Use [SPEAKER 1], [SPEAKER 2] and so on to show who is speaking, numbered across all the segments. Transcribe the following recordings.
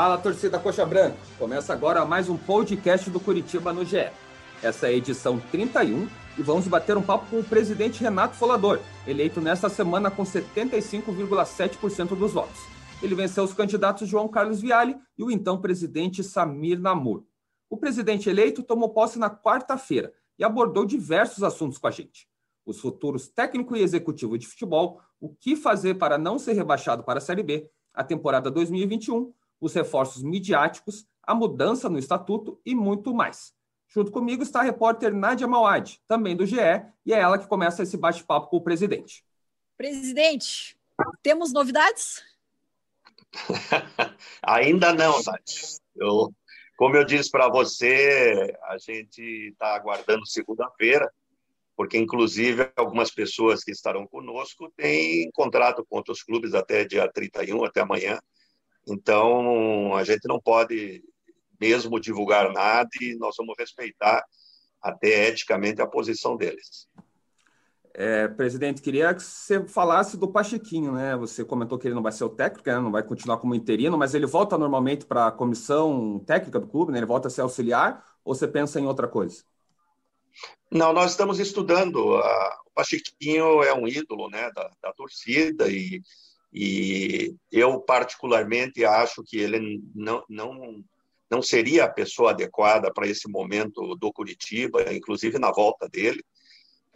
[SPEAKER 1] Fala, torcida Coxa Branca. Começa agora mais um podcast do Curitiba no GE. Essa é a edição 31 e vamos bater um papo com o presidente Renato Folador, eleito nesta semana com 75,7% dos votos. Ele venceu os candidatos João Carlos Viale e o então presidente Samir Namur. O presidente eleito tomou posse na quarta-feira e abordou diversos assuntos com a gente. Os futuros técnico e executivo de futebol, o que fazer para não ser rebaixado para a Série B, a temporada 2021 os reforços midiáticos, a mudança no estatuto e muito mais. Junto comigo está a repórter Nádia Mauad, também do GE, e é ela que começa esse bate-papo com o presidente.
[SPEAKER 2] Presidente, temos novidades?
[SPEAKER 3] Ainda não, Nádia. Eu, como eu disse para você, a gente está aguardando segunda-feira, porque inclusive algumas pessoas que estarão conosco têm contrato com outros clubes até dia 31, até amanhã, então, a gente não pode mesmo divulgar nada e nós vamos respeitar até eticamente a posição deles.
[SPEAKER 1] É, presidente, queria que você falasse do Pachequinho, né? Você comentou que ele não vai ser o técnico, né? não vai continuar como interino, mas ele volta normalmente para a comissão técnica do clube, né? Ele volta a ser auxiliar ou você pensa em outra coisa?
[SPEAKER 3] Não, nós estamos estudando. O Pachequinho é um ídolo, né, da, da torcida e e eu, particularmente, acho que ele não, não, não seria a pessoa adequada para esse momento do Curitiba, inclusive na volta dele.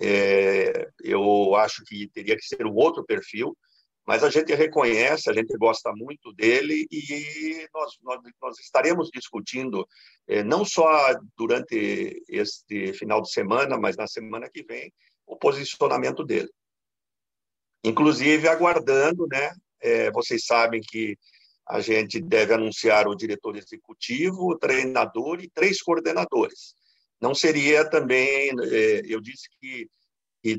[SPEAKER 3] É, eu acho que teria que ser um outro perfil, mas a gente reconhece, a gente gosta muito dele e nós, nós, nós estaremos discutindo, é, não só durante este final de semana, mas na semana que vem, o posicionamento dele inclusive aguardando, né? É, vocês sabem que a gente deve anunciar o diretor executivo, o treinador e três coordenadores. Não seria também, é, eu disse que,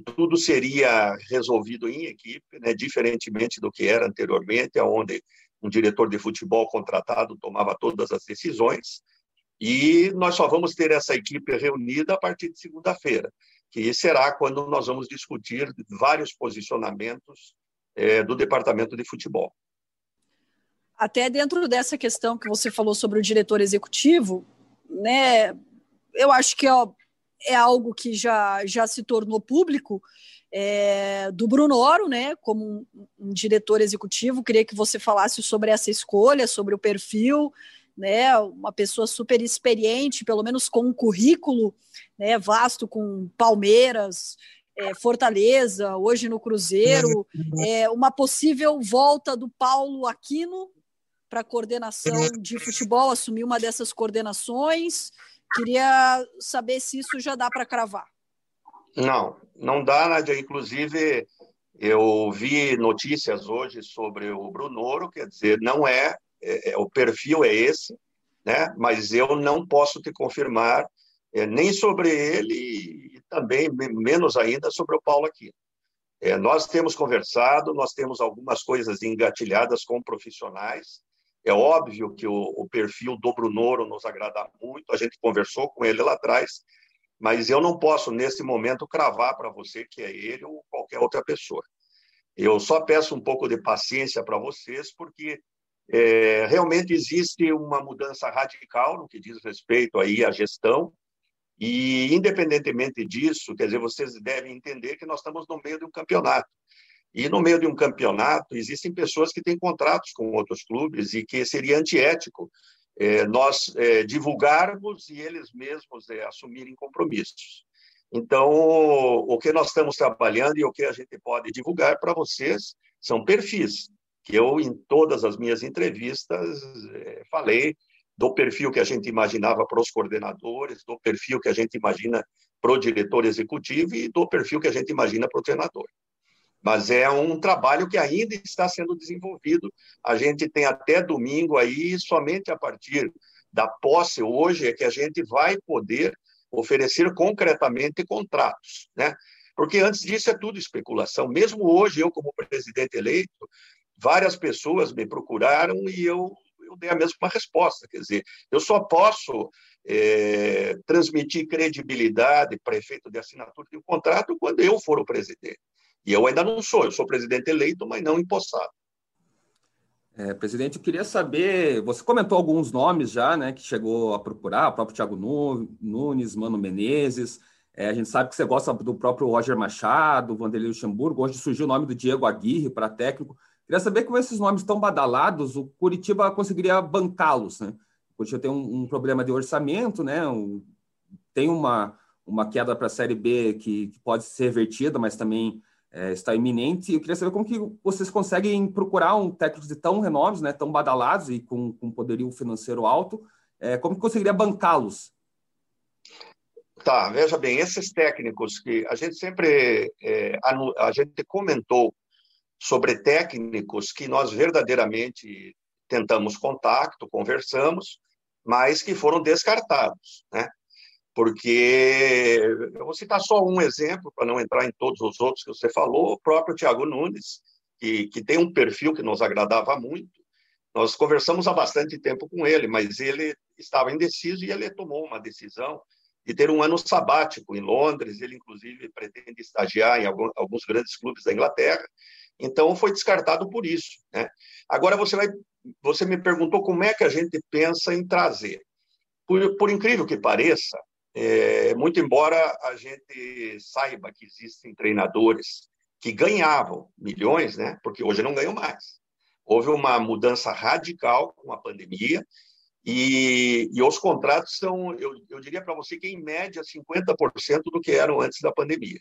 [SPEAKER 3] tudo seria resolvido em equipe, né? diferentemente do que era anteriormente, onde um diretor de futebol contratado tomava todas as decisões. E nós só vamos ter essa equipe reunida a partir de segunda-feira que será quando nós vamos discutir vários posicionamentos é, do departamento de futebol.
[SPEAKER 2] Até dentro dessa questão que você falou sobre o diretor executivo, né, eu acho que ó, é algo que já, já se tornou público, é, do Bruno Oro, né, como um, um, diretor executivo. Queria que você falasse sobre essa escolha, sobre o perfil, né, uma pessoa super experiente, pelo menos com um currículo né, vasto com Palmeiras, é, Fortaleza, hoje no Cruzeiro, é, uma possível volta do Paulo Aquino para coordenação de futebol, assumir uma dessas coordenações. Queria saber se isso já dá para cravar.
[SPEAKER 3] Não, não dá, Nádia. Inclusive, eu vi notícias hoje sobre o Brunoro, quer dizer, não é é, é, o perfil é esse, né? mas eu não posso te confirmar é, nem sobre ele e também menos ainda sobre o Paulo aqui. É, nós temos conversado, nós temos algumas coisas engatilhadas com profissionais. É óbvio que o, o perfil do Brunoro nos agrada muito, a gente conversou com ele lá atrás, mas eu não posso, nesse momento, cravar para você que é ele ou qualquer outra pessoa. Eu só peço um pouco de paciência para vocês, porque é, realmente existe uma mudança radical no que diz respeito aí à gestão e, independentemente disso, quer dizer, vocês devem entender que nós estamos no meio de um campeonato. E no meio de um campeonato existem pessoas que têm contratos com outros clubes e que seria antiético é, nós é, divulgarmos e eles mesmos é, assumirem compromissos. Então, o que nós estamos trabalhando e o que a gente pode divulgar para vocês são perfis que eu, em todas as minhas entrevistas, é, falei do perfil que a gente imaginava para os coordenadores, do perfil que a gente imagina para o diretor executivo e do perfil que a gente imagina para o treinador. Mas é um trabalho que ainda está sendo desenvolvido. A gente tem até domingo aí, somente a partir da posse hoje, é que a gente vai poder oferecer concretamente contratos, né? Porque antes disso é tudo especulação. Mesmo hoje, eu, como presidente eleito, várias pessoas me procuraram e eu, eu dei a mesma resposta. Quer dizer, eu só posso é, transmitir credibilidade para efeito de assinatura de um contrato quando eu for o presidente. E eu ainda não sou, eu sou presidente eleito, mas não empossado.
[SPEAKER 1] É, presidente, eu queria saber, você comentou alguns nomes já, né, que chegou a procurar, o próprio Thiago Nunes, Mano Menezes, é, a gente sabe que você gosta do próprio Roger Machado, Vanderlei Luxemburgo, hoje surgiu o nome do Diego Aguirre para técnico. Queria saber como esses nomes estão badalados, o Curitiba conseguiria bancá-los, né? O Curitiba tem um, um problema de orçamento, né? Um, tem uma, uma queda para a Série B que, que, pode ser revertida, mas também é, está iminente. Eu queria saber como que vocês conseguem procurar um técnico de tão renomes, né? Tão badalados e com, com poderio financeiro alto, é, como que conseguiria bancá-los
[SPEAKER 3] Tá, veja bem, esses técnicos que a gente sempre é, a gente comentou sobre técnicos que nós verdadeiramente tentamos contato, conversamos, mas que foram descartados, né? Porque eu vou citar só um exemplo para não entrar em todos os outros que você falou, o próprio Tiago Nunes, que, que tem um perfil que nos agradava muito. Nós conversamos há bastante tempo com ele, mas ele estava indeciso e ele tomou uma decisão de ter um ano sabático em Londres. Ele, inclusive, pretende estagiar em alguns grandes clubes da Inglaterra. Então, foi descartado por isso. Né? Agora, você, vai, você me perguntou como é que a gente pensa em trazer. Por, por incrível que pareça, é, muito embora a gente saiba que existem treinadores que ganhavam milhões, né? porque hoje não ganham mais. Houve uma mudança radical com a pandemia e, e os contratos são, eu, eu diria para você que, em média, 50% do que eram antes da pandemia.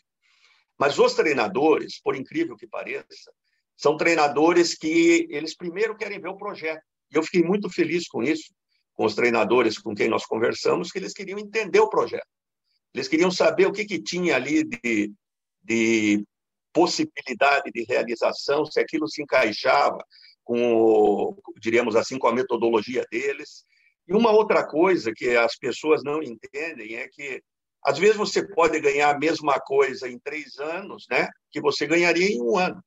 [SPEAKER 3] Mas os treinadores, por incrível que pareça, são treinadores que eles primeiro querem ver o projeto. E eu fiquei muito feliz com isso, com os treinadores com quem nós conversamos, que eles queriam entender o projeto. Eles queriam saber o que, que tinha ali de, de possibilidade de realização, se aquilo se encaixava com, diríamos assim, com a metodologia deles. E uma outra coisa que as pessoas não entendem é que, às vezes, você pode ganhar a mesma coisa em três anos, né, que você ganharia em um ano.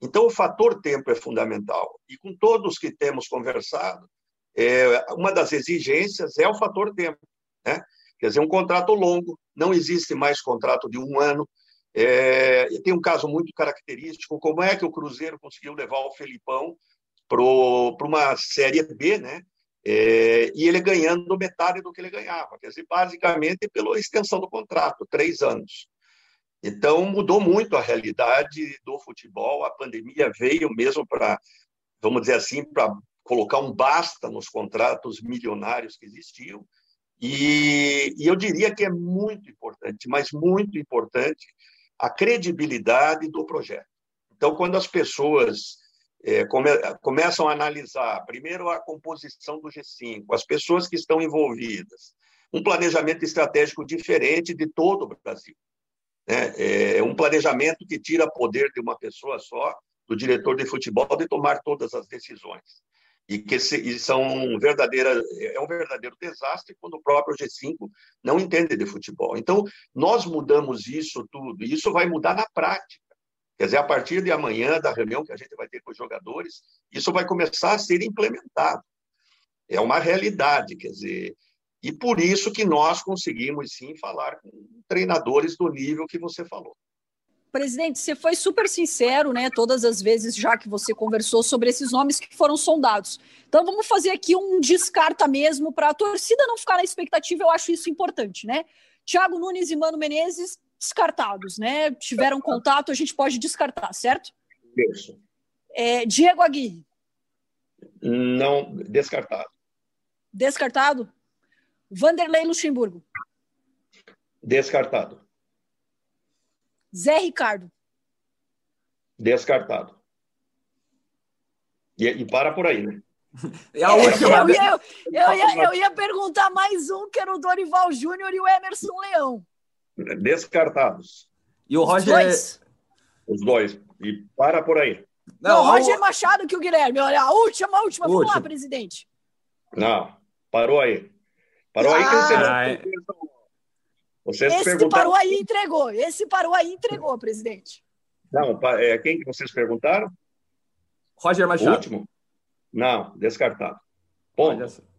[SPEAKER 3] Então, o fator tempo é fundamental. E com todos que temos conversado, é, uma das exigências é o fator tempo. Né? Quer dizer, um contrato longo, não existe mais contrato de um ano. É, tem um caso muito característico, como é que o Cruzeiro conseguiu levar o Felipão para uma Série B, né? É, e ele ganhando metade do que ele ganhava, quer dizer, basicamente pela extensão do contrato, três anos. Então, mudou muito a realidade do futebol, a pandemia veio mesmo para, vamos dizer assim, para colocar um basta nos contratos milionários que existiam, e, e eu diria que é muito importante, mas muito importante, a credibilidade do projeto. Então, quando as pessoas é, come, começam a analisar, primeiro, a composição do G5, as pessoas que estão envolvidas, um planejamento estratégico diferente de todo o Brasil. Né? É um planejamento que tira poder de uma pessoa só, do diretor de futebol, de tomar todas as decisões. E que se, e são verdadeiras, é um verdadeiro desastre quando o próprio G5 não entende de futebol. Então, nós mudamos isso tudo, e isso vai mudar na prática. Quer dizer, a partir de amanhã, da reunião que a gente vai ter com os jogadores, isso vai começar a ser implementado. É uma realidade, quer dizer, e por isso que nós conseguimos sim falar com treinadores do nível que você falou.
[SPEAKER 2] Presidente, você foi super sincero, né? Todas as vezes já que você conversou sobre esses nomes que foram sondados. Então vamos fazer aqui um descarta mesmo para a torcida não ficar na expectativa. Eu acho isso importante, né? Thiago Nunes e Mano Menezes descartados, né? Tiveram contato, a gente pode descartar, certo?
[SPEAKER 3] Isso.
[SPEAKER 2] É, Diego Aguirre.
[SPEAKER 3] Não, descartado.
[SPEAKER 2] Descartado? Vanderlei Luxemburgo.
[SPEAKER 3] Descartado.
[SPEAKER 2] Zé Ricardo.
[SPEAKER 3] Descartado. E, e para por aí, né?
[SPEAKER 2] É a última. Eu ia, eu, ia, eu ia perguntar mais um, que era o Dorival Júnior e o Emerson Leão
[SPEAKER 3] descartados.
[SPEAKER 1] E o Roger. Os dois.
[SPEAKER 3] Os dois. E para por aí.
[SPEAKER 2] Não, o Roger Machado que o Guilherme. Olha, a última, a última. Vamos lá, presidente.
[SPEAKER 3] Não, parou aí. Parou ah, aí que você não...
[SPEAKER 2] Vocês Esse perguntaram... parou aí e entregou. Esse parou aí e entregou, presidente.
[SPEAKER 3] Não, é, quem que vocês perguntaram?
[SPEAKER 1] Roger Machado.
[SPEAKER 3] O último? Não, descartado. Bom,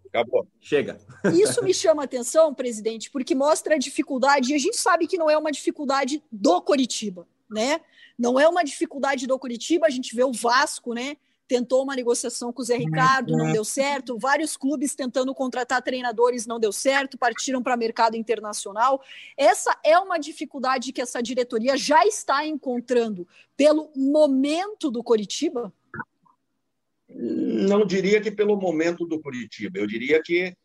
[SPEAKER 3] Acabou.
[SPEAKER 1] Chega.
[SPEAKER 2] Isso me chama atenção, presidente, porque mostra a dificuldade, e a gente sabe que não é uma dificuldade do Coritiba, né? Não é uma dificuldade do Coritiba, a gente vê o Vasco, né? tentou uma negociação com o Zé Ricardo, não deu certo. Vários clubes tentando contratar treinadores, não deu certo, partiram para mercado internacional. Essa é uma dificuldade que essa diretoria já está encontrando pelo momento do Coritiba?
[SPEAKER 3] Não diria que pelo momento do Curitiba, eu diria que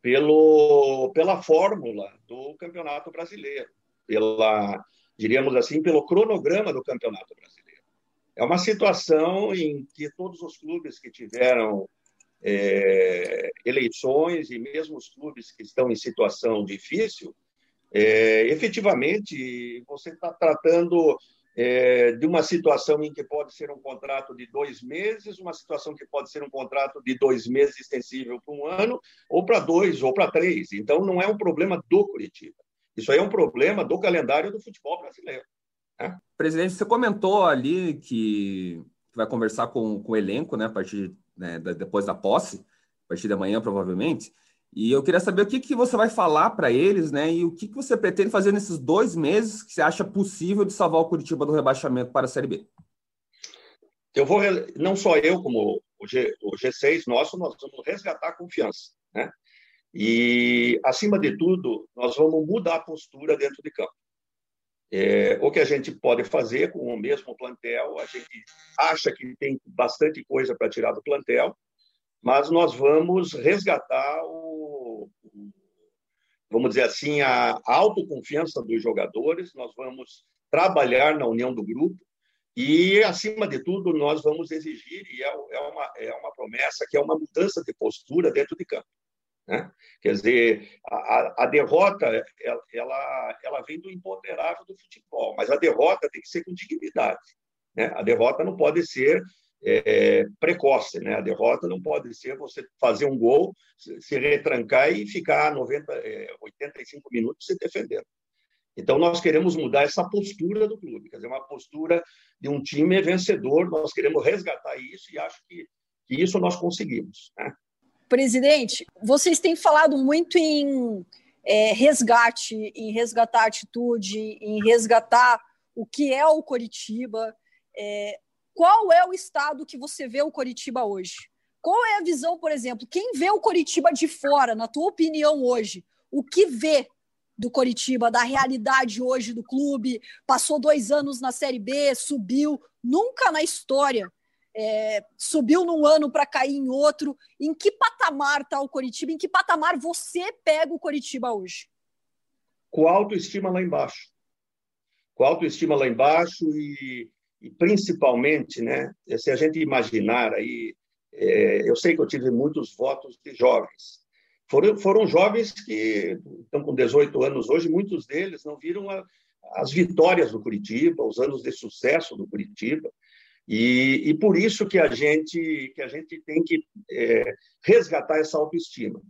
[SPEAKER 3] pelo, pela fórmula do Campeonato Brasileiro, pela, diríamos assim, pelo cronograma do Campeonato Brasileiro. É uma situação em que todos os clubes que tiveram é, eleições e mesmo os clubes que estão em situação difícil, é, efetivamente você está tratando é, de uma situação em que pode ser um contrato de dois meses, uma situação que pode ser um contrato de dois meses extensível para um ano, ou para dois, ou para três. Então, não é um problema do Curitiba. Isso aí é um problema do calendário do futebol brasileiro.
[SPEAKER 1] Né? Presidente, você comentou ali que vai conversar com, com o elenco, né, a partir né, depois da posse, a partir da manhã, provavelmente. E eu queria saber o que, que você vai falar para eles, né? E o que, que você pretende fazer nesses dois meses que você acha possível de salvar o Curitiba do rebaixamento para a Série B?
[SPEAKER 3] Eu vou, não só eu, como o, G, o G6 nosso, nós vamos resgatar a confiança, né? E, acima de tudo, nós vamos mudar a postura dentro de campo. É, o que a gente pode fazer com o mesmo plantel, a gente acha que tem bastante coisa para tirar do plantel, mas nós vamos resgatar o, vamos dizer assim, a autoconfiança dos jogadores, nós vamos trabalhar na união do grupo e, acima de tudo, nós vamos exigir, e é, é uma, é uma promessa, que é uma mudança de postura dentro de campo. Né? Quer dizer, a, a derrota ela, ela, vem do imponderável do futebol, mas a derrota tem que ser com dignidade. Né? A derrota não pode ser é, precoce. Né? A derrota não pode ser você fazer um gol, se retrancar e ficar 90, é, 85 minutos se defendendo. Então, nós queremos mudar essa postura do clube, quer dizer, uma postura de um time vencedor. Nós queremos resgatar isso e acho que, que isso nós conseguimos. Né?
[SPEAKER 2] Presidente, vocês têm falado muito em é, resgate, em resgatar atitude, em resgatar o que é o Coritiba. É, qual é o estado que você vê o Coritiba hoje? Qual é a visão, por exemplo, quem vê o Coritiba de fora, na tua opinião hoje, o que vê do Coritiba, da realidade hoje do clube? Passou dois anos na Série B, subiu, nunca na história é, subiu num ano para cair em outro. Em que patamar está o Coritiba? Em que patamar você pega o Coritiba hoje?
[SPEAKER 3] Com autoestima lá embaixo. Com autoestima lá embaixo e e principalmente, né, se a gente imaginar aí, é, eu sei que eu tive muitos votos de jovens. Foram, foram jovens que estão com 18 anos hoje, muitos deles não viram a, as vitórias do Curitiba, os anos de sucesso do Curitiba, e, e por isso que a gente que a gente tem que é, resgatar essa autoestima.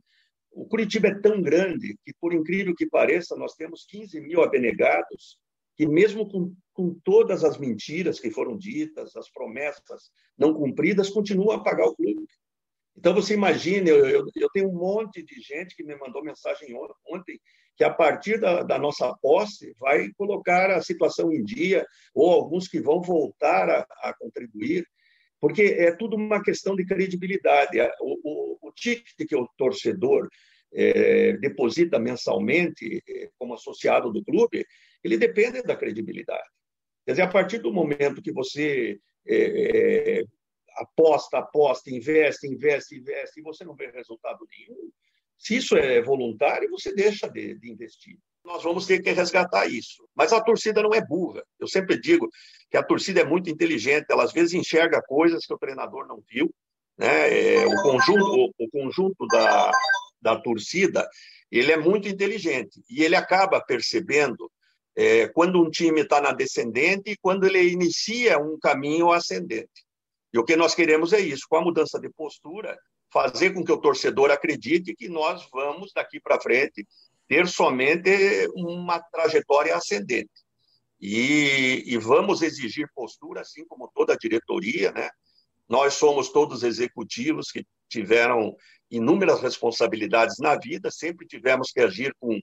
[SPEAKER 3] O Curitiba é tão grande que, por incrível que pareça, nós temos 15 mil abnegados que mesmo com, com todas as mentiras que foram ditas, as promessas não cumpridas, continuam a pagar o clube. Então, você imagina, eu, eu, eu, tenho um monte de gente que me mandou mensagem ontem que, a partir da, da, nossa posse, vai colocar a situação em dia, ou alguns que vão voltar a, a contribuir, porque é tudo uma questão de credibilidade. O, o, o ticket que o torcedor é, deposita mensalmente é, como associado do clube, ele depende da credibilidade. Quer dizer, a partir do momento que você é, é, aposta, aposta, investe, investe, investe, e você não vê resultado nenhum, se isso é voluntário, você deixa de, de investir. Nós vamos ter que resgatar isso. Mas a torcida não é burra. Eu sempre digo que a torcida é muito inteligente, ela às vezes enxerga coisas que o treinador não viu. Né? É, o conjunto, o conjunto da, da torcida ele é muito inteligente e ele acaba percebendo é, quando um time está na descendente e quando ele inicia um caminho ascendente. E o que nós queremos é isso, com a mudança de postura, fazer com que o torcedor acredite que nós vamos, daqui para frente, ter somente uma trajetória ascendente. E, e, vamos exigir postura, assim como toda a diretoria, né? Nós somos todos executivos que tiveram inúmeras responsabilidades na vida, sempre tivemos que agir com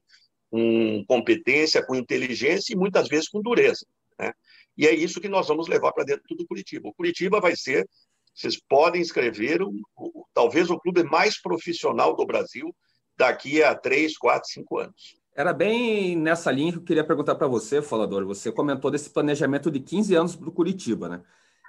[SPEAKER 3] com competência, com inteligência e muitas vezes com dureza. Né? E é isso que nós vamos levar para dentro do Curitiba. O Curitiba vai ser vocês podem escrever o, o, talvez o clube mais profissional do Brasil daqui a três, quatro, cinco anos.
[SPEAKER 1] Era bem nessa linha que eu queria perguntar para você, Falador. Você comentou desse planejamento de 15 anos para o Curitiba, né?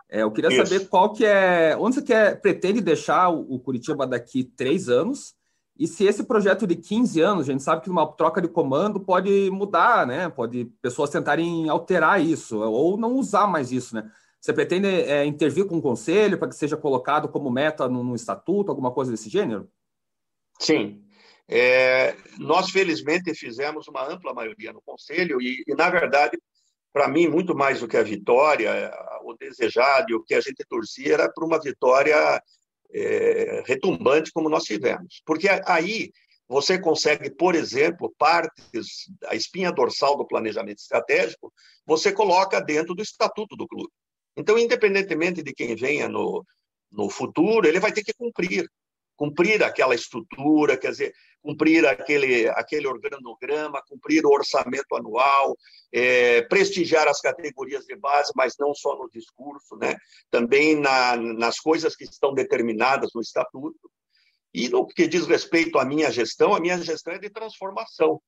[SPEAKER 1] É, eu queria Isso. saber qual que é, onde você quer, pretende deixar o, o Curitiba daqui três anos e se esse projeto de 15 anos, a gente sabe que uma troca de comando pode mudar, né? Pode pessoas tentarem alterar isso ou não usar mais isso, né? Você pretende é, intervir com o conselho para que seja colocado como meta no, no, estatuto, alguma coisa desse gênero?
[SPEAKER 3] Sim. É, nós, felizmente, fizemos uma ampla maioria no conselho e, e na verdade, para mim, muito mais do que a vitória, o desejado e o que a gente torcia era para uma vitória é, retumbante como nós tivemos. Porque aí você consegue, por exemplo, partes, a espinha dorsal do planejamento estratégico, você coloca dentro do estatuto do clube. Então, independentemente de quem venha no, no futuro, ele vai ter que cumprir cumprir aquela estrutura, quer dizer, cumprir aquele, aquele organograma, cumprir o orçamento anual, é, prestigiar as categorias de base, mas não só no discurso, né? também na, nas coisas que estão determinadas no estatuto. E no que diz respeito à minha gestão, a minha gestão é de transformação.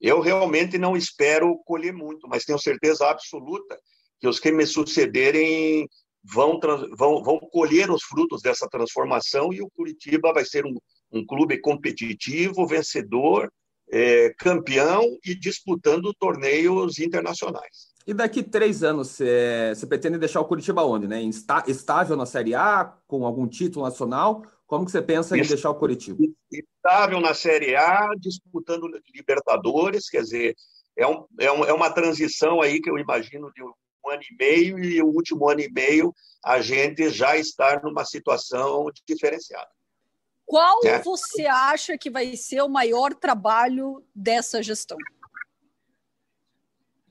[SPEAKER 3] Eu realmente não espero colher muito, mas tenho certeza absoluta que os que me sucederem vão, vão, vão colher os frutos dessa transformação e o Curitiba vai ser um, um clube competitivo, vencedor, é, campeão e disputando torneios internacionais.
[SPEAKER 1] E daqui três anos, você, você pretende deixar o Curitiba onde? Né? Estável na Série A, com algum título nacional? Como que você pensa em deixar o Curitiba?
[SPEAKER 3] Estável na Série A, disputando Libertadores, quer dizer, é, um, é, um, é uma transição aí que eu imagino de um ano e meio e o último ano e meio a gente já está numa situação diferenciada.
[SPEAKER 2] Qual é. você acha que vai ser o maior trabalho dessa gestão?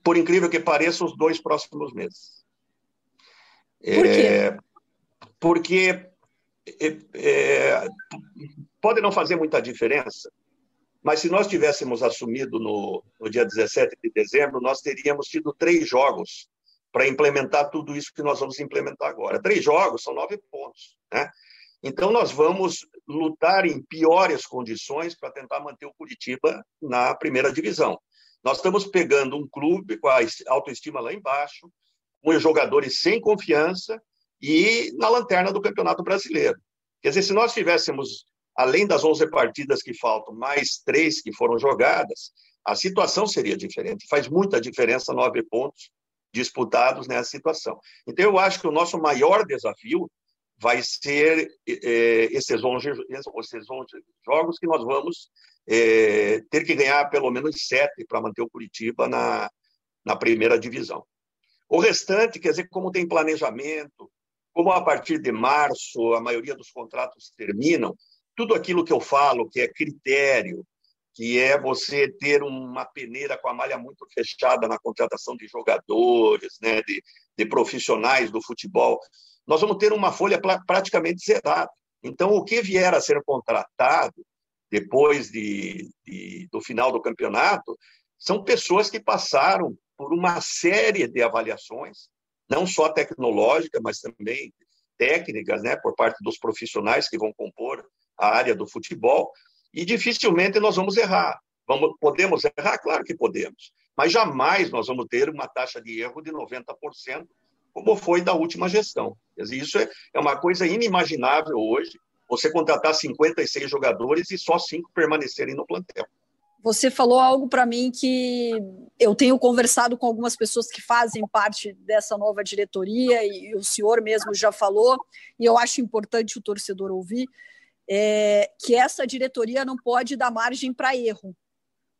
[SPEAKER 3] Por incrível que pareça, os dois próximos meses.
[SPEAKER 2] Por quê? É,
[SPEAKER 3] porque é, é, pode não fazer muita diferença, mas se nós tivéssemos assumido no, no dia 17 de dezembro, nós teríamos tido três jogos para implementar tudo isso que nós vamos implementar agora. Três jogos são nove pontos, né? Então nós vamos lutar em piores condições para tentar manter o Curitiba na primeira divisão. Nós estamos pegando um clube com a autoestima lá embaixo, com jogadores sem confiança e na lanterna do Campeonato Brasileiro. Quer dizer, se nós tivéssemos, além das 11 partidas que faltam, mais três que foram jogadas, a situação seria diferente. Faz muita diferença nove pontos disputados nessa situação. Então, eu acho que o nosso maior desafio vai ser é, esses, 11, esses 11 jogos que nós vamos é, ter que ganhar pelo menos sete para manter o Curitiba na, na primeira divisão. O restante, quer dizer, como tem planejamento, como a partir de março a maioria dos contratos terminam, tudo aquilo que eu falo, que é critério, que é você ter uma peneira com a malha muito fechada na contratação de jogadores, né, de, de profissionais do futebol, nós vamos ter uma folha praticamente zerada. Então, o que vier a ser contratado depois de, de, do final do campeonato são pessoas que passaram por uma série de avaliações, não só tecnológicas, mas também técnicas, né, por parte dos profissionais que vão compor a área do futebol, e dificilmente nós vamos errar. Vamos, podemos errar? Claro que podemos. Mas jamais nós vamos ter uma taxa de erro de 90%, como foi da última gestão. Isso é, é uma coisa inimaginável hoje, você contratar 56 jogadores e só cinco permanecerem no plantel.
[SPEAKER 2] Você falou algo para mim que eu tenho conversado com algumas pessoas que fazem parte dessa nova diretoria e o senhor mesmo já falou, e eu acho importante o torcedor ouvir é, que essa diretoria não pode dar margem para erro,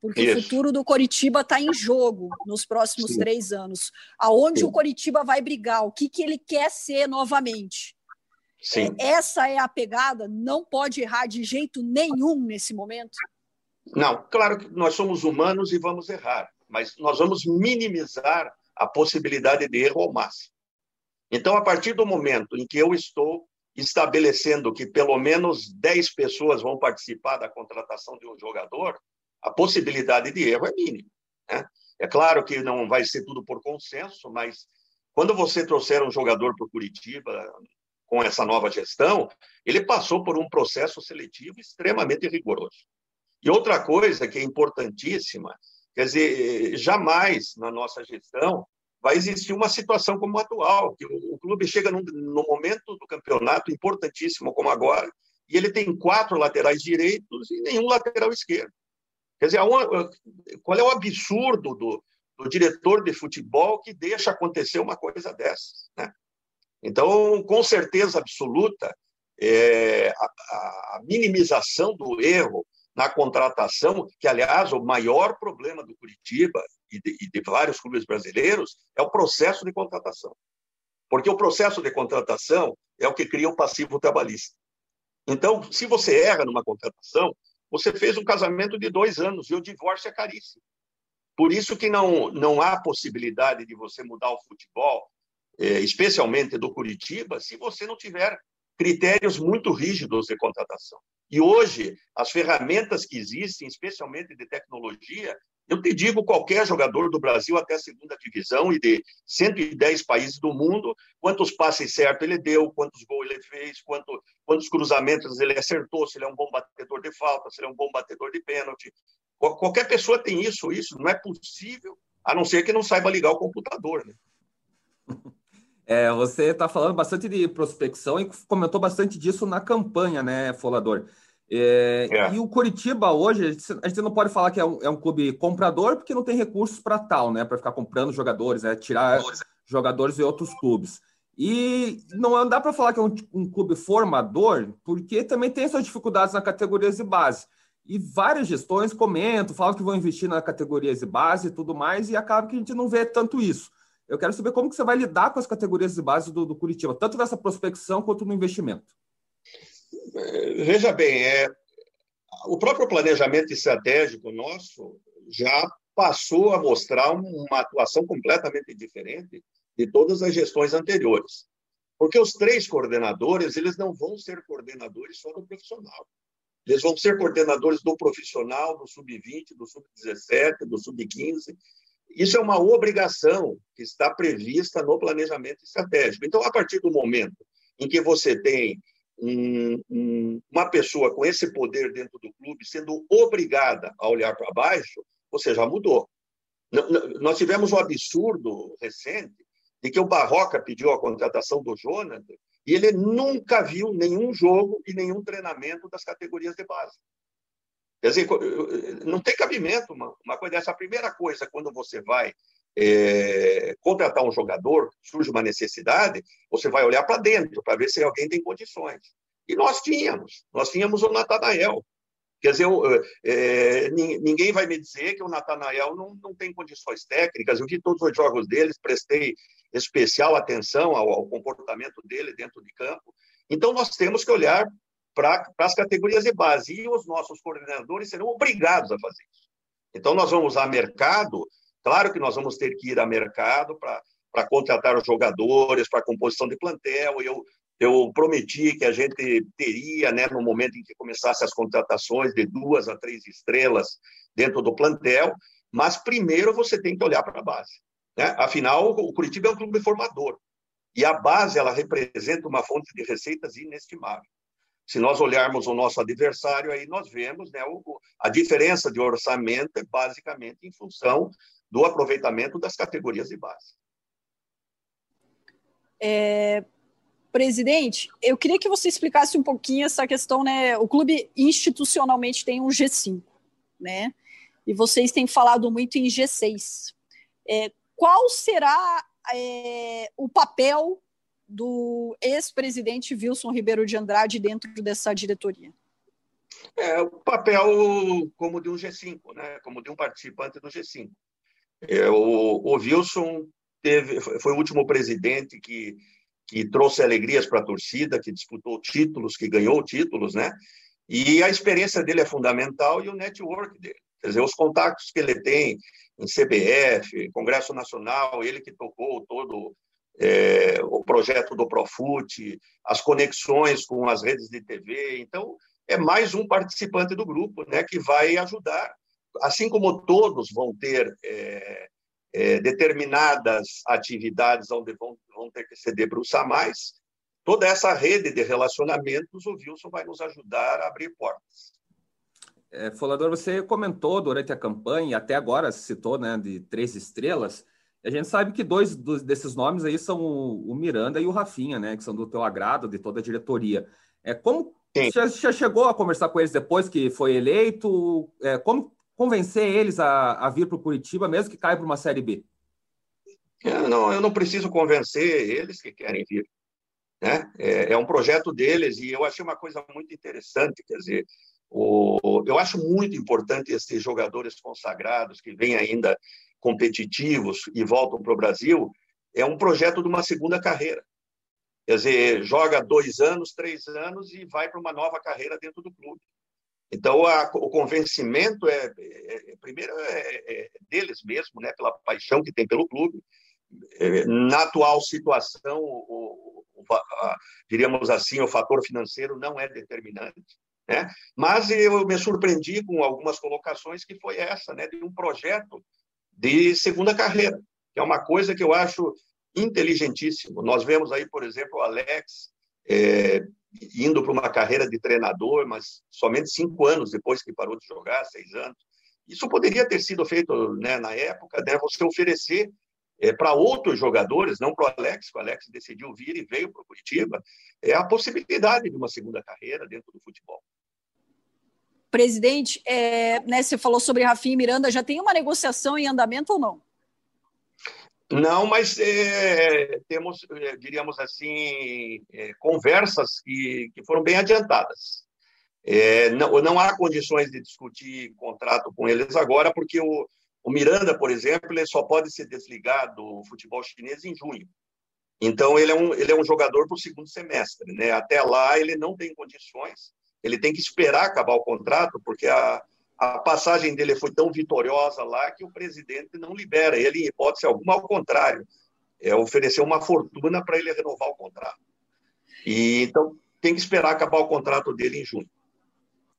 [SPEAKER 2] porque Isso. o futuro do Coritiba está em jogo nos próximos Sim. três anos. Aonde Sim. o Coritiba vai brigar? O que, que ele quer ser novamente? Sim. É, essa é a pegada, não pode errar de jeito nenhum nesse momento.
[SPEAKER 3] Não, claro que nós somos humanos e vamos errar, mas nós vamos minimizar a possibilidade de erro ao máximo. Então, a partir do momento em que eu estou estabelecendo que pelo menos 10 pessoas vão participar da contratação de um jogador, a possibilidade de erro é mínima. Né? É claro que não vai ser tudo por consenso, mas quando você trouxer um jogador para o Curitiba, com essa nova gestão, ele passou por um processo seletivo extremamente rigoroso. E outra coisa que é importantíssima, quer dizer, jamais na nossa gestão vai existir uma situação como a atual, que o, clube chega num, no momento do campeonato importantíssimo como agora, e ele tem quatro laterais direitos e nenhum lateral esquerdo. Quer dizer, qual é o absurdo do, do diretor de futebol que deixa acontecer uma coisa dessas? Né? Então, com certeza absoluta, é, a, a minimização do erro na contratação, que, aliás, o maior problema do Curitiba e de, e de, vários clubes brasileiros é o processo de contratação. Porque o processo de contratação é o que cria o passivo trabalhista. Então, se você erra numa contratação, você fez um casamento de dois anos e o divórcio é caríssimo. Por isso que não, não há possibilidade de você mudar o futebol, é, especialmente do Curitiba, se você não tiver critérios muito rígidos de contratação. E hoje, as ferramentas que existem, especialmente de tecnologia, eu te digo, qualquer jogador do Brasil até a segunda divisão e de 110 países do mundo, quantos passes certos ele deu, quantos gols ele fez, quanto, quantos cruzamentos ele acertou, se ele é um bom batedor de falta, se ele é um bom batedor de pênalti. Qualquer pessoa tem isso, isso não é possível, a não ser que não saiba ligar o computador. Né?
[SPEAKER 1] É, você está falando bastante de prospecção e comentou bastante disso na campanha, né, Folador? É, é. E o Curitiba hoje, a gente não pode falar que é um, é um clube comprador, porque não tem recursos para tal, né? Para ficar comprando jogadores, né? tirar jogadores de outros clubes. E não dá para falar que é um, um, clube formador, porque também tem suas dificuldades na categorias de base. E várias gestões comentam, falam que vão investir na categorias de base e tudo mais, e acaba que a gente não vê tanto isso. Eu quero saber como que você vai lidar com as categorias de base do, do Curitiba, tanto nessa prospecção quanto no investimento.
[SPEAKER 3] Veja bem, é, o próprio planejamento estratégico nosso já passou a mostrar uma atuação completamente diferente de todas as gestões anteriores. Porque os três coordenadores, eles não vão ser coordenadores só do profissional. Eles vão ser coordenadores do profissional, do sub-20, do sub-17, do sub-15. Isso é uma obrigação que está prevista no planejamento estratégico. Então, a partir do momento em que você tem um, um, uma pessoa com esse poder dentro do clube sendo obrigada a olhar para baixo, você já mudou. Nós tivemos um absurdo recente de que o Barroca pediu a contratação do Jonathan e ele nunca viu nenhum jogo e nenhum treinamento das categorias de base. Quer dizer, não tem cabimento uma, uma coisa dessa. A primeira coisa, quando você vai é, contratar um jogador, surge uma necessidade, você vai olhar para dentro para ver se alguém tem condições. E nós tínhamos, nós tínhamos o Natanael. Quer dizer, é, ninguém vai me dizer que o Natanael não, não tem condições técnicas. Eu vi todos os jogos deles, prestei especial atenção ao, ao comportamento dele dentro de campo. Então, nós temos que olhar para as categorias de base. E os nossos coordenadores serão obrigados a fazer isso. Então, nós vamos usar mercado Claro que nós vamos ter que ir a mercado para contratar os jogadores, para composição de plantel. Eu, eu prometi que a gente teria, né, no momento em que começasse as contratações, de duas a três estrelas dentro do plantel, mas primeiro você tem que olhar para a base. Né? Afinal, o Curitiba é um clube formador. E a base ela representa uma fonte de receitas inestimável. Se nós olharmos o nosso adversário, aí nós vemos né, a diferença de orçamento é basicamente em função do aproveitamento das categorias de base.
[SPEAKER 2] É, presidente, eu queria que você explicasse um pouquinho essa questão, né? O clube institucionalmente tem um G5, né? E vocês têm falado muito em G6. É, qual será é, o papel do ex-presidente Wilson Ribeiro de Andrade dentro dessa diretoria?
[SPEAKER 3] É o papel como de um G5, né? Como de um participante do G5. É, o, o Wilson teve, foi o último presidente que, que trouxe alegrias para a torcida, que disputou títulos, que ganhou títulos, né? E a experiência dele é fundamental e o network dele. Quer dizer, os contatos que ele tem em CBF, Congresso Nacional, ele que tocou todo é, o projeto do Profut, as conexões com as redes de TV. Então, é mais um participante do grupo né, que vai ajudar assim como todos vão ter é, é, determinadas atividades onde vão, vão ter que se debruçar mais, toda essa rede de relacionamentos, o Wilson vai nos ajudar a abrir portas.
[SPEAKER 1] É, Folador, você comentou durante a campanha, até agora citou, né, de três estrelas. A gente sabe que dois desses nomes aí são o Miranda e o Rafinha, né, que são do teu agrado, de toda a diretoria. É, como já, já, chegou a conversar com eles depois que foi eleito? É, como convencer eles a, a vir para o Curitiba, mesmo que caia para uma Série B?
[SPEAKER 3] Eu não, eu não preciso convencer eles que querem vir. Né? É, é, um projeto deles e eu achei uma coisa muito interessante, quer dizer, o, eu acho muito importante esses jogadores consagrados que vêm ainda competitivos e voltam para o Brasil, é um projeto de uma segunda carreira. Quer dizer, joga dois anos, três anos e vai para uma nova carreira dentro do clube. Então, a, o convencimento é, é, é primeiro é, é, deles mesmo, né, pela paixão que tem pelo clube. É, na atual situação, o, o, a, diríamos assim, o fator financeiro não é determinante. Né? Mas eu me surpreendi com algumas colocações que foi essa, né, de um projeto de segunda carreira, que é uma coisa que eu acho inteligentíssimo. Nós vemos aí, por exemplo, o Alex é, indo para uma carreira de treinador, mas somente cinco anos depois que parou de jogar, seis anos. Isso poderia ter sido feito né, na época, né, você oferecer é, para outros jogadores, não para o Alex, que o Alex decidiu vir e veio para o Curitiba, é a possibilidade de uma segunda carreira dentro do futebol.
[SPEAKER 2] Presidente, é, né, você falou sobre Rafinha e Miranda, já tem uma negociação em andamento ou não?
[SPEAKER 3] Não, mas é, temos, é, diríamos assim, é, conversas que, que foram bem adiantadas. É, não, não há condições de discutir contrato com eles agora, porque o, o Miranda, por exemplo, ele só pode ser desligado do futebol chinês em junho. Então, ele é um, ele é um jogador para o segundo semestre. Né? Até lá, ele não tem condições ele tem que esperar acabar o contrato, porque a, a passagem dele foi tão vitoriosa lá que o presidente não libera ele, em hipótese alguma, ao contrário, é oferecer uma fortuna para ele renovar o contrato. E então tem que esperar acabar o contrato dele em junho.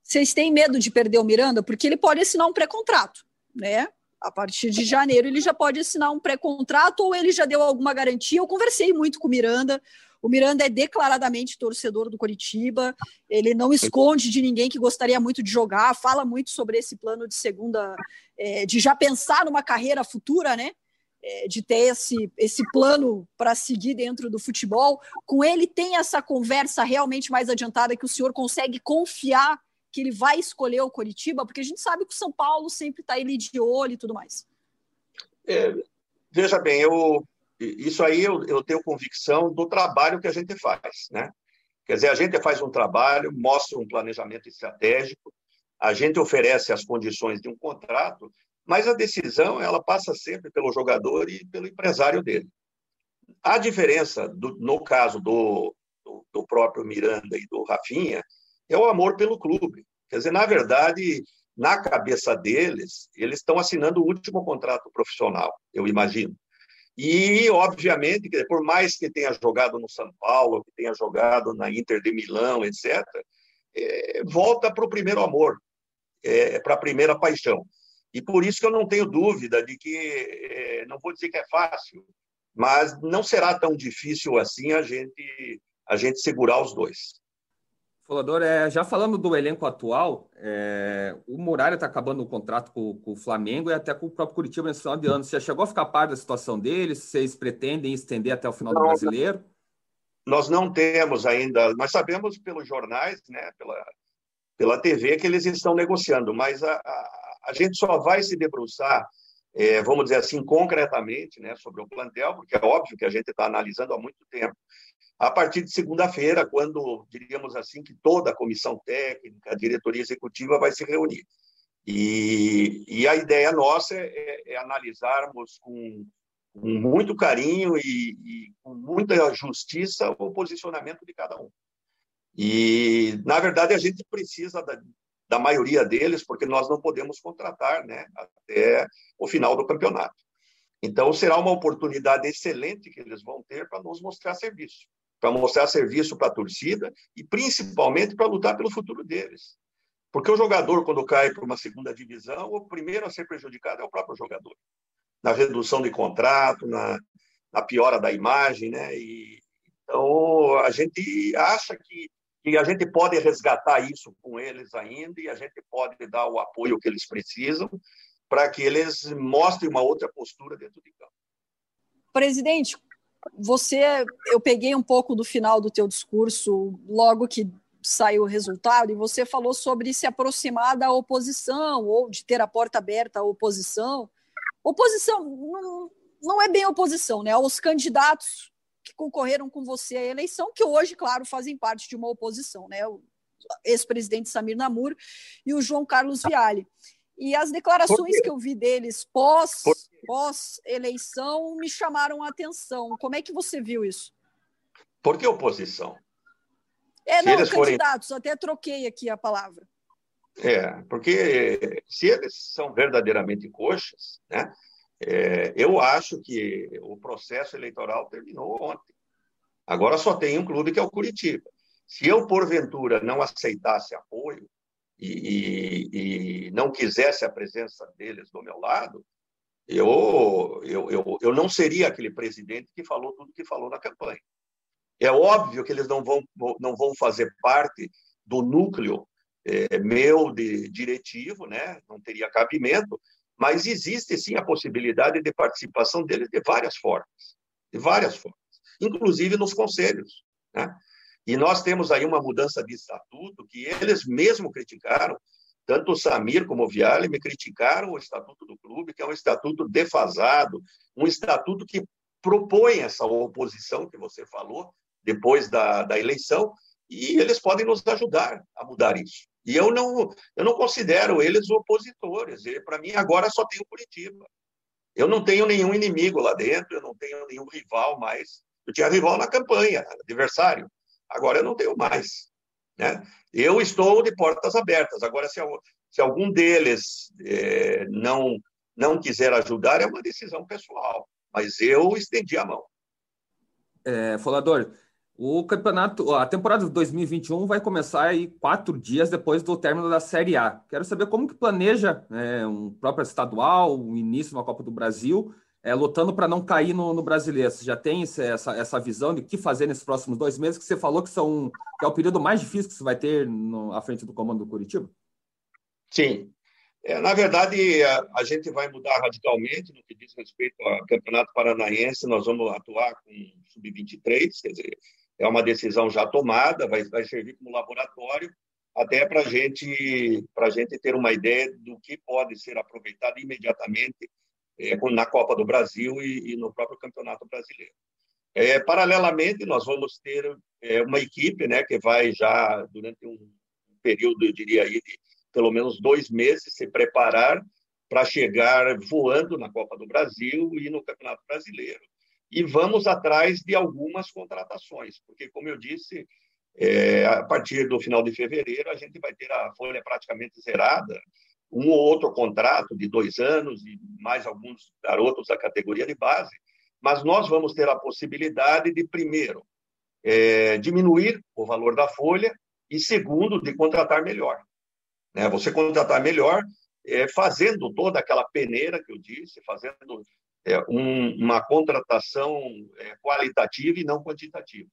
[SPEAKER 2] Vocês têm medo de perder o Miranda? Porque ele pode assinar um pré-contrato, né? A partir de janeiro ele já pode assinar um pré-contrato ou ele já deu alguma garantia. Eu conversei muito com o Miranda. O Miranda é declaradamente torcedor do Coritiba, ele não esconde de ninguém que gostaria muito de jogar, fala muito sobre esse plano de segunda, é, de já pensar numa carreira futura, né? É, de ter esse, esse plano para seguir dentro do futebol. Com ele tem essa conversa realmente mais adiantada que o senhor consegue confiar que ele vai escolher o Coritiba, porque a gente sabe que o São Paulo sempre está ali de olho e tudo mais.
[SPEAKER 3] É, veja bem, eu isso aí eu, eu tenho convicção do trabalho que a gente faz, né? Quer dizer, a gente faz um trabalho, mostra um planejamento estratégico, a gente oferece as condições de um contrato, mas a decisão ela passa sempre pelo jogador e pelo empresário dele. A diferença, do, no caso do, do, do, próprio Miranda e do Rafinha, é o amor pelo clube. Quer dizer, na verdade, na cabeça deles, eles estão assinando o último contrato profissional, eu imagino. E, obviamente, por mais que tenha jogado no São Paulo, que tenha jogado na Inter de Milão, etc., é, volta para o primeiro amor, é, para a primeira paixão. E por isso que eu não tenho dúvida de que, é, não vou dizer que é fácil, mas não será tão difícil assim a gente, a gente segurar os dois.
[SPEAKER 1] Folador, é, já falando do elenco atual, é, o Muralha está acabando o contrato com, com, o Flamengo e até com o próprio Curitiba nesse final de ano. Você chegou a ficar par da situação deles? Vocês pretendem estender até o final não, do brasileiro?
[SPEAKER 3] Nós não temos ainda, nós sabemos pelos jornais, né, pela, pela TV, que eles estão negociando, mas a, a, a gente só vai se debruçar, é, vamos dizer assim, concretamente, né, sobre o plantel, porque é óbvio que a gente está analisando há muito tempo a partir de segunda-feira, quando, diríamos assim, que toda a comissão técnica, a diretoria executiva vai se reunir. E, e a ideia nossa é, é analisarmos com, com, muito carinho e, e, com muita justiça o posicionamento de cada um. E, na verdade, a gente precisa da, da maioria deles, porque nós não podemos contratar né, até o final do campeonato. Então, será uma oportunidade excelente que eles vão ter para nos mostrar serviço para mostrar serviço para a torcida e principalmente para lutar pelo futuro deles. Porque o jogador, quando cai para uma segunda divisão, o primeiro a ser prejudicado é o próprio jogador. Na redução de contrato, na, na piora da imagem, né? E, Então, a gente acha que, que a gente pode resgatar isso com eles ainda e a gente pode dar o apoio que eles precisam para que eles mostrem uma outra postura dentro de campo.
[SPEAKER 2] Presidente, você, eu peguei um pouco do final do teu discurso, logo que saiu o resultado, e você falou sobre se aproximar da oposição, ou de ter a porta aberta à oposição. Oposição não, não é bem oposição, né? Os candidatos que concorreram com você à eleição, que hoje, claro, fazem parte de uma oposição, né? O ex-presidente Samir Namur e o João Carlos Viale. E as declarações que eu vi deles pós, pós eleição me chamaram a atenção. Como é que você viu isso?
[SPEAKER 3] Por que oposição?
[SPEAKER 2] É, não, candidatos, forem... até troquei aqui a palavra.
[SPEAKER 3] É, porque se eles são verdadeiramente coxas, né, é, eu acho que o processo eleitoral terminou ontem. Agora só tem um clube que é o Curitiba. Se eu, porventura, não aceitasse apoio, e, e, e, não quisesse a presença deles do meu lado, eu, eu, eu, eu não seria aquele presidente que falou tudo que falou na campanha. É óbvio que eles não vão, não vão fazer parte do núcleo é, meu de diretivo, né? não teria cabimento, mas existe sim a possibilidade de participação deles de várias formas, de várias formas, inclusive nos conselhos. Né? E nós temos aí uma mudança de estatuto que eles mesmo criticaram, tanto o Samir como o Viale me criticaram o estatuto do clube, que é um estatuto defasado, um estatuto que propõe essa oposição que você falou depois da, da eleição, e eles podem nos ajudar a mudar isso. E eu não, eu não considero eles opositores. Para mim, agora só tem o Curitiba. Eu não tenho nenhum inimigo lá dentro, eu não tenho nenhum rival mais. Eu tinha rival na campanha, adversário. Agora eu não tenho mais. Né? Eu estou de portas abertas. Agora, se, se algum deles é, não, não quiser ajudar, é uma decisão pessoal. Mas eu estendi a mão.
[SPEAKER 1] É, Folador, o campeonato, a temporada de 2021 vai começar aí quatro dias depois do término da Série A. Quero saber como que planeja é, um próprio estadual, o um início na Copa do Brasil é, lutando para não cair no, no, brasileiro. Você já tem essa, essa visão de o que fazer nesses próximos dois meses, que você falou que, são, que é o período mais difícil que você vai ter no, à frente do comando do Curitiba?
[SPEAKER 3] Sim. É, na verdade, a, a, gente vai mudar radicalmente no que diz respeito ao Campeonato Paranaense. Nós vamos atuar com sub-23, quer dizer, é uma decisão já tomada, vai, vai servir como laboratório, até para gente, a gente ter uma ideia do que pode ser aproveitado imediatamente é, na Copa do Brasil e, e, no próprio Campeonato Brasileiro. É, paralelamente, nós vamos ter é, uma equipe né, que vai já, durante um período, eu diria, aí, de pelo menos dois meses, se preparar para chegar voando na Copa do Brasil e no Campeonato Brasileiro. E vamos atrás de algumas contratações, porque, como eu disse, é, a partir do final de fevereiro, a gente vai ter a folha praticamente zerada um ou outro contrato de dois anos e mais alguns garotos da categoria de base, mas nós vamos ter a possibilidade de, primeiro, é, diminuir o valor da folha e, segundo, de contratar melhor. Né? Você contratar melhor é, fazendo toda aquela peneira que eu disse, fazendo é, um, uma contratação é, qualitativa e não quantitativa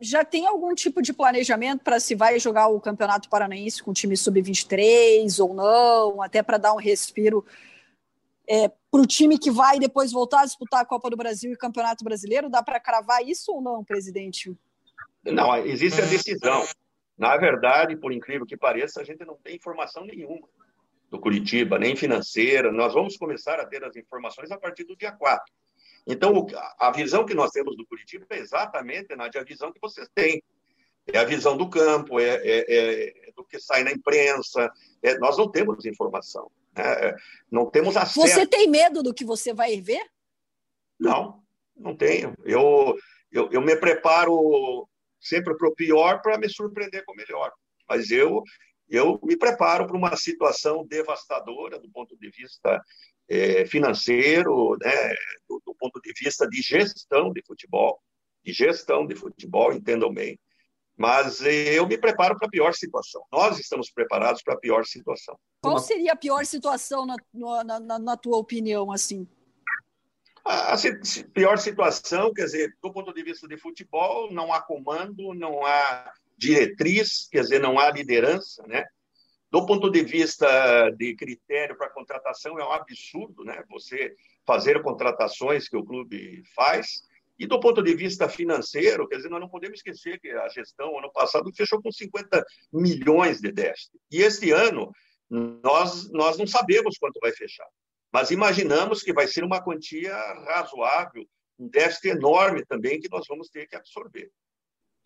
[SPEAKER 2] já tem algum tipo de planejamento para se vai jogar o Campeonato Paranaense com o time sub-23 ou não, até para dar um respiro é, para o time que vai depois voltar a disputar a Copa do Brasil e o Campeonato Brasileiro? Dá para cravar isso ou não, presidente?
[SPEAKER 3] Não, existe a decisão. Na verdade, por incrível que pareça, a gente não tem informação nenhuma do Curitiba, nem financeira. Nós vamos começar a ter as informações a partir do dia 4. Então, a visão que nós temos do Curitiba é exatamente, Nádia, a visão que vocês têm. É a visão do campo, é, é, é do que sai na imprensa. É, nós não temos informação. Né? Não temos acesso.
[SPEAKER 2] Você tem medo do que você vai ver?
[SPEAKER 3] Não, não tenho. Eu, eu, eu me preparo sempre para o pior para me surpreender com o melhor. Mas eu, eu me preparo para uma situação devastadora do ponto de vista é, financeiro, né, do, do, ponto de vista de gestão de futebol, de gestão de futebol, entendam bem. Mas eu me preparo para a pior situação. Nós estamos preparados para a pior situação.
[SPEAKER 2] Qual seria a pior situação na, na, na, na tua opinião, assim?
[SPEAKER 3] A, a pior situação, quer dizer, do ponto de vista de futebol, não há comando, não há diretriz, quer dizer, não há liderança, né? Do ponto de vista de critério para contratação, é um absurdo, né? Você fazer contratações que o clube faz. E do ponto de vista financeiro, quer dizer, nós não podemos esquecer que a gestão, ano passado, fechou com 50 milhões de déficit. E este ano, nós, nós não sabemos quanto vai fechar. Mas imaginamos que vai ser uma quantia razoável, um déficit enorme também que nós vamos ter que absorver.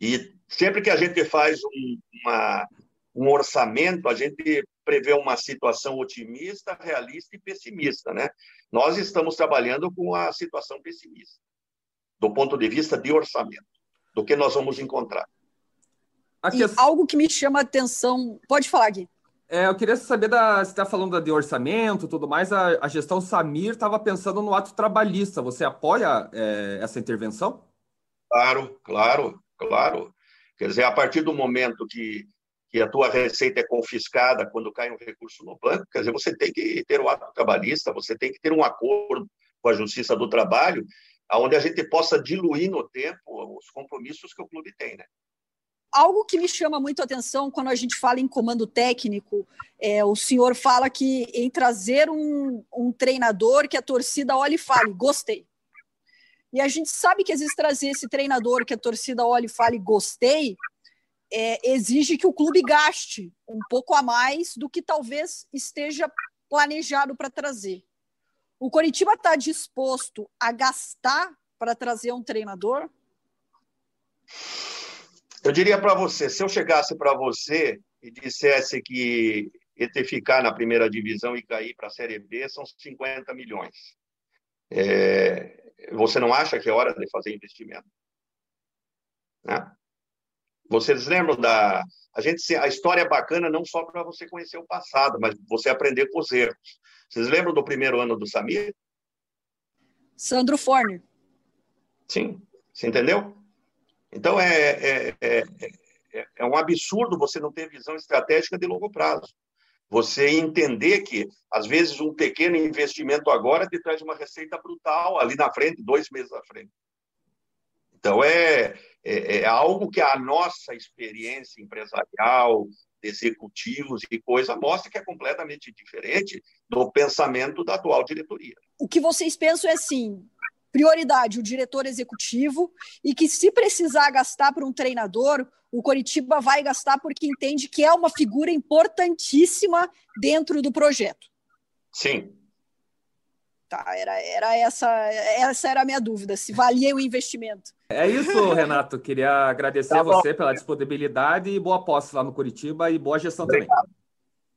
[SPEAKER 3] E sempre que a gente faz um, uma, um orçamento, a gente prevê uma situação otimista, realista e pessimista, né? Nós estamos trabalhando com a situação pessimista, do ponto de vista de orçamento, do que nós vamos encontrar.
[SPEAKER 2] E algo que me chama a atenção, pode falar, Gui.
[SPEAKER 1] É, eu queria saber da. Você está falando de orçamento tudo mais. A, a gestão Samir estava pensando no ato trabalhista. Você apoia é, essa intervenção?
[SPEAKER 3] Claro, claro, claro. Quer dizer, a partir do momento que, que a tua receita é confiscada quando cai um recurso no banco, quer dizer, você tem que ter o ato trabalhista, você tem que ter um acordo com a Justiça do Trabalho, onde a gente possa diluir no tempo os compromissos que o clube tem, né?
[SPEAKER 2] algo que me chama muito a atenção quando a gente fala em comando técnico, é, o senhor fala que em trazer um, um treinador que a torcida olhe e fale, gostei. E a gente sabe que às vezes trazer esse treinador que a torcida olhe e fale, gostei, é, exige que o clube gaste um pouco a mais do que talvez esteja planejado para trazer. O Coritiba está disposto a gastar para trazer um treinador?
[SPEAKER 3] Eu diria para você, se eu chegasse para você e dissesse que entre ficar na primeira divisão e cair para a Série B são 50 milhões. É, você não acha que é hora de fazer investimento? Né? Vocês lembram da a gente a história é bacana não só para você conhecer o passado, mas você aprender com os erros. Vocês lembram do primeiro ano do Samir?
[SPEAKER 2] Sandro Forne.
[SPEAKER 3] Sim, você entendeu? Então, é, é, é, é, um absurdo você não ter visão estratégica de longo prazo. Você entender que, às vezes, um pequeno investimento agora te traz uma receita brutal ali na frente, dois meses à frente. Então, é, é, é algo que a nossa experiência empresarial, executivos e coisa mostra que é completamente diferente do pensamento da atual diretoria.
[SPEAKER 2] O que vocês pensam é assim: prioridade o diretor executivo e que se precisar gastar para um treinador, o Coritiba vai gastar porque entende que é uma figura importantíssima dentro do projeto.
[SPEAKER 3] Sim.
[SPEAKER 2] Tá, era, era essa, essa era a minha dúvida, se valia o investimento.
[SPEAKER 1] É isso, Renato. Queria agradecer tá a você pela disponibilidade e boa posse lá no Curitiba e boa gestão
[SPEAKER 3] Obrigado.
[SPEAKER 1] também.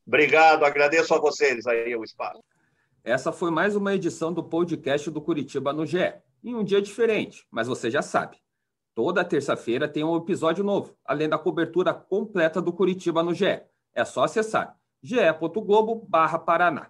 [SPEAKER 3] Obrigado, agradeço a vocês aí o espaço.
[SPEAKER 1] Essa foi mais uma edição do podcast do Curitiba no GE. Em um dia diferente, mas você já sabe. Toda terça-feira tem um episódio novo, além da cobertura completa do Curitiba no GE. É só acessar ge.globo/paraná.